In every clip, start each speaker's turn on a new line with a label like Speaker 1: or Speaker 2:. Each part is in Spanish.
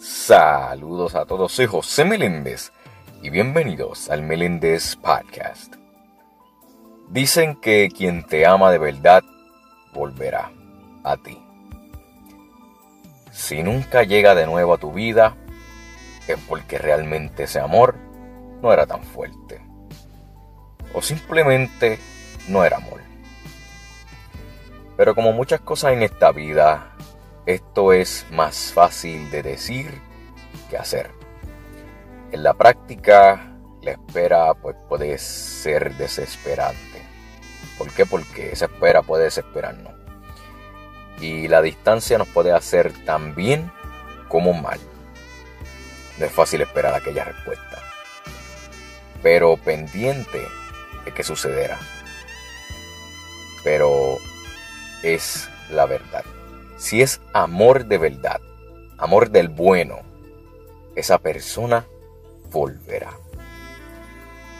Speaker 1: Saludos a todos, soy José Meléndez y bienvenidos al Meléndez Podcast. Dicen que quien te ama de verdad volverá a ti. Si nunca llega de nuevo a tu vida, es porque realmente ese amor no era tan fuerte. O simplemente no era amor. Pero como muchas cosas en esta vida, esto es más fácil de decir que hacer. En la práctica, la espera pues, puede ser desesperante. ¿Por qué? Porque esa espera puede desesperarnos. Y la distancia nos puede hacer tan bien como mal. No es fácil esperar aquella respuesta. Pero pendiente de que sucederá. Pero es la verdad. Si es amor de verdad, amor del bueno, esa persona volverá.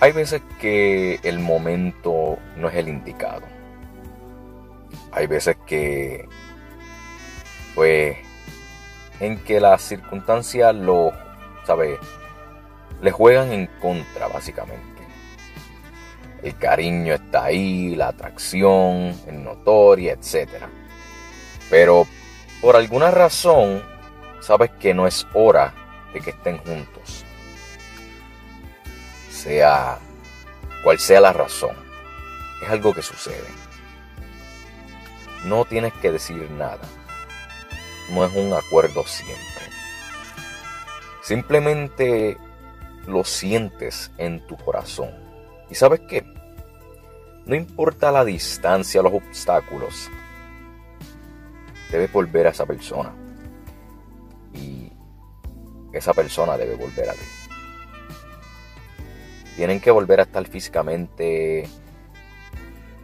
Speaker 1: Hay veces que el momento no es el indicado. Hay veces que, pues, en que las circunstancias lo, ¿sabe? Le juegan en contra, básicamente. El cariño está ahí, la atracción es notoria, etc. Pero por alguna razón, sabes que no es hora de que estén juntos. Sea cual sea la razón, es algo que sucede. No tienes que decir nada. No es un acuerdo siempre. Simplemente lo sientes en tu corazón. ¿Y sabes qué? No importa la distancia, los obstáculos, debes volver a esa persona. Y esa persona debe volver a ti. Tienen que volver a estar físicamente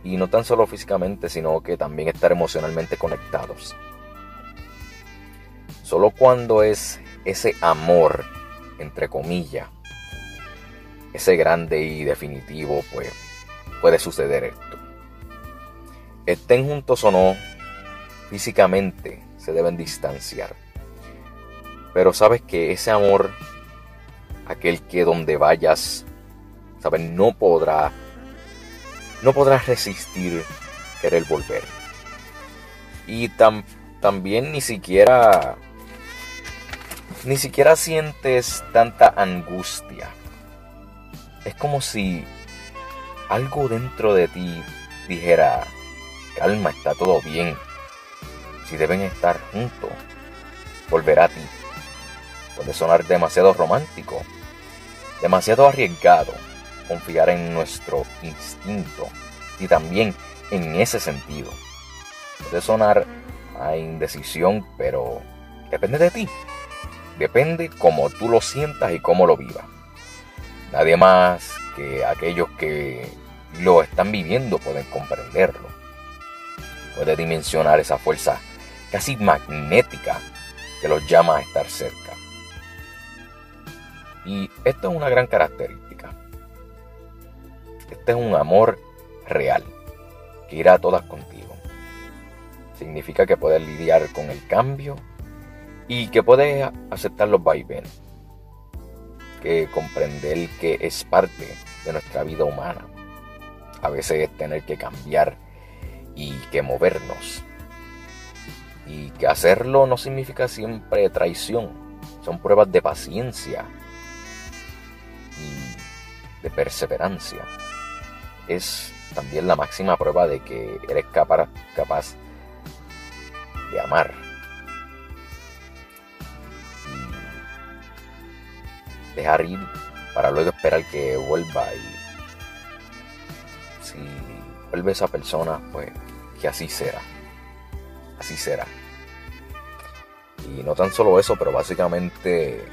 Speaker 1: y no tan solo físicamente, sino que también estar emocionalmente conectados. Solo cuando es ese amor, entre comillas, ese grande y definitivo, pues puede suceder esto. Estén juntos o no, físicamente se deben distanciar. Pero sabes que ese amor, aquel que donde vayas, sabes, no podrá, no podrás resistir querer volver. Y también ni siquiera, ni siquiera sientes tanta angustia. Es como si algo dentro de ti dijera, calma, está todo bien. Si deben estar juntos, volverá a ti. Puede sonar demasiado romántico, demasiado arriesgado confiar en nuestro instinto y también en ese sentido. Puede sonar a indecisión, pero depende de ti. Depende cómo tú lo sientas y cómo lo vivas. Nadie más que aquellos que lo están viviendo pueden comprenderlo. Puede dimensionar esa fuerza casi magnética que los llama a estar cerca. Y esto es una gran característica. Este es un amor real que irá a todas contigo. Significa que puedes lidiar con el cambio y que puedes aceptar los vaivenes que comprender que es parte de nuestra vida humana. A veces tener que cambiar y que movernos. Y que hacerlo no significa siempre traición. Son pruebas de paciencia y de perseverancia. Es también la máxima prueba de que eres capaz, de amar dejar ir para luego esperar que vuelva y si vuelve esa persona, pues que así será. Así será. Y no tan solo eso, pero básicamente,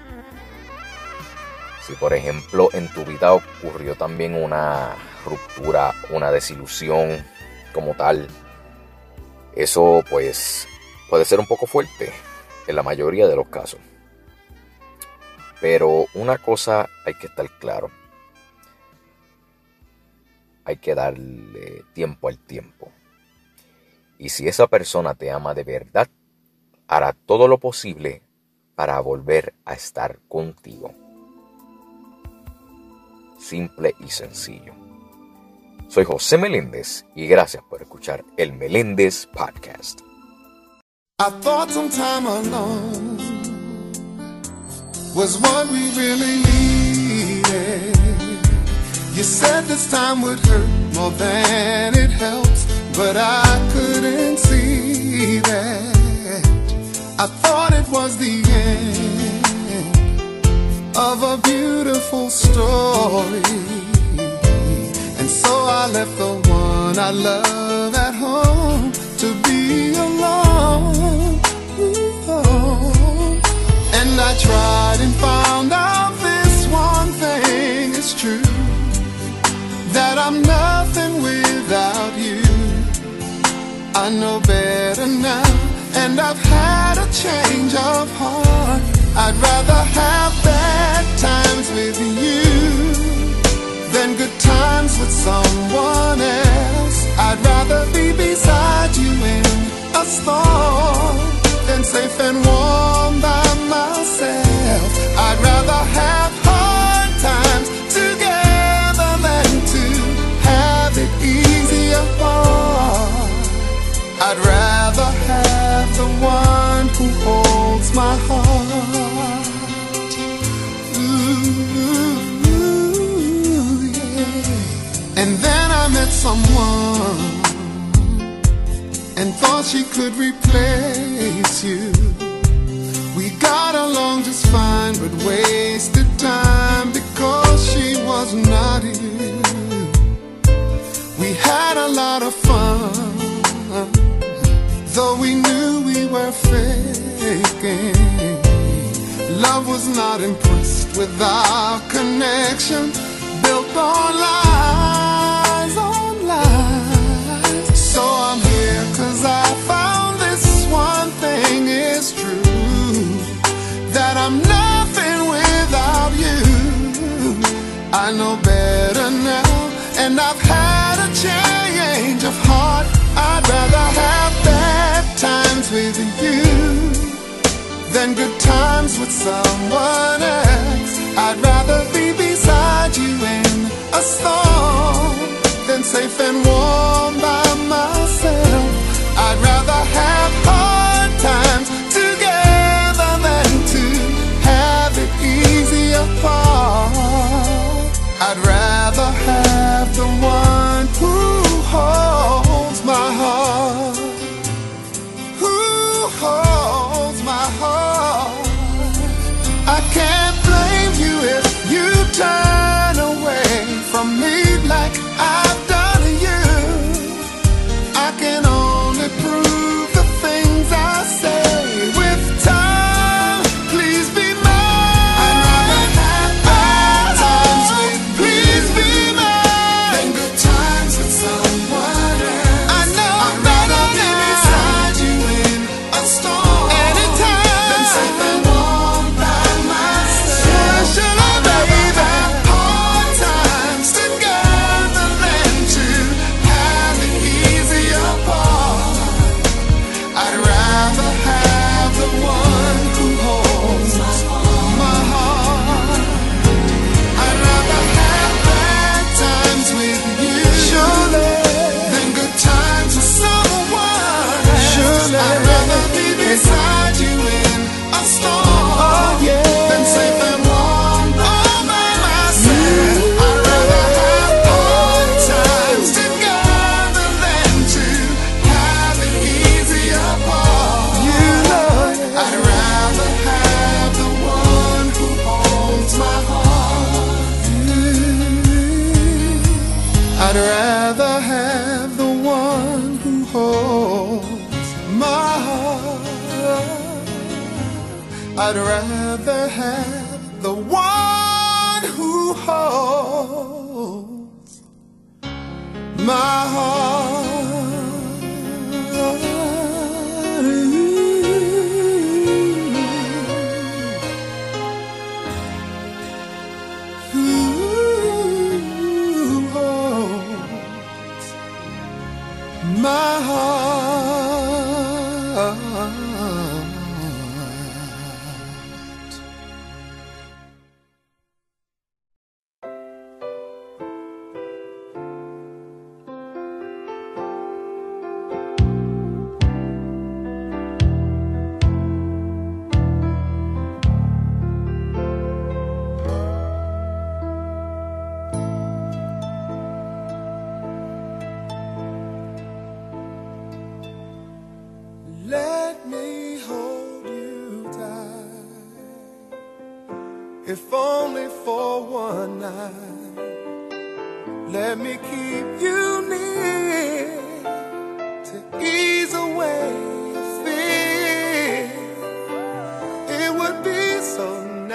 Speaker 1: si por ejemplo en tu vida ocurrió también una ruptura, una desilusión como tal, eso pues puede ser un poco fuerte en la mayoría de los casos. Pero una cosa hay que estar claro. Hay que darle tiempo al tiempo. Y si esa persona te ama de verdad, hará todo lo posible
Speaker 2: para volver a estar contigo. Simple y sencillo. Soy José Meléndez y gracias por escuchar el Meléndez Podcast. I thought some time alone was what we really needed. You said this time would hurt more than it helps, but I couldn't I thought it was the end of a beautiful story. And so I left the one I love at home to be alone. And I tried and found out this one thing is true that I'm nothing without you. I know better now, and I've had a change of heart. I'd rather have bad times with you than good times with someone else. I'd rather be beside you in a storm than safe and warm by myself. I'd rather have she could replace you. We got along just fine, but wasted time because she was not you. We had a lot of fun, though we knew we were faking. Love was not impressed with our connection built on lies, one thing is true that I'm nothing without you. I know better now, and I've had a change of heart. I'd rather have bad times with you than good times with someone else. I'd rather be beside you in a storm than safe and warm by myself. I'd rather have the one who holds my heart. My heart. If only for one night. Let me keep you near to ease away fear. It would be so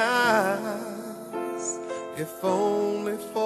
Speaker 2: nice if only for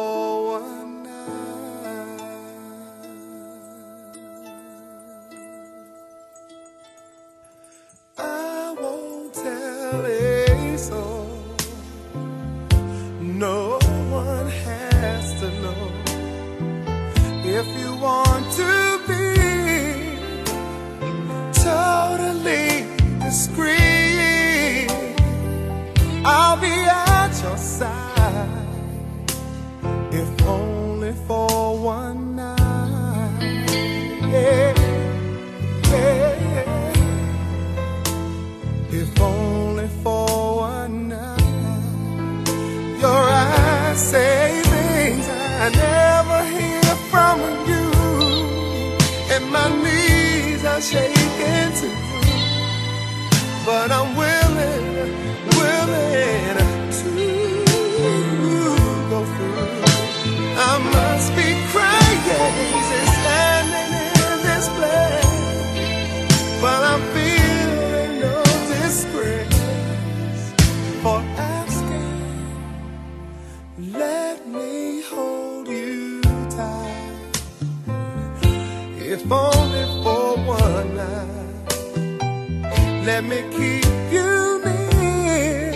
Speaker 2: Let me keep you near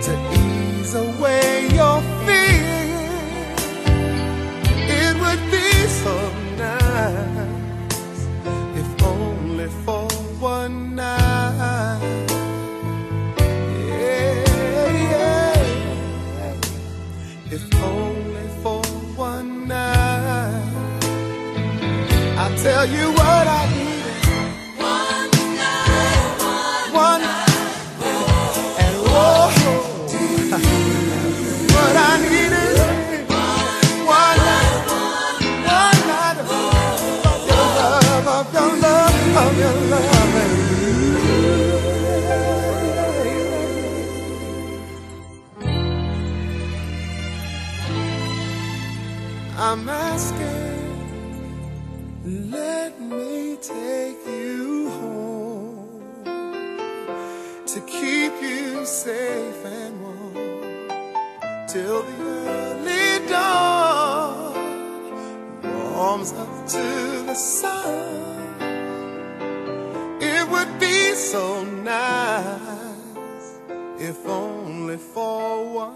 Speaker 2: to ease away your fear. It would be so nice if only for one night. Yeah, yeah. If only for one night. I tell you what I need. I'm asking, let me take you home to keep you safe and warm till the early dawn warms up to the sun. It would be so nice if only for one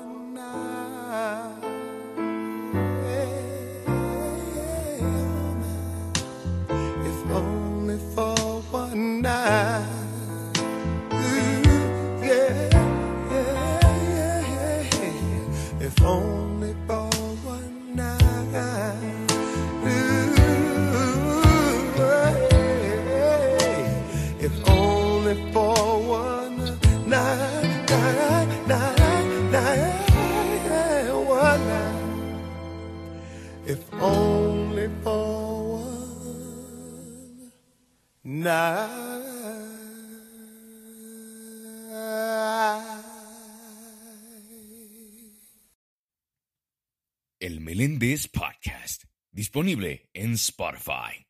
Speaker 3: Meléndez Podcast, disponible en Spotify.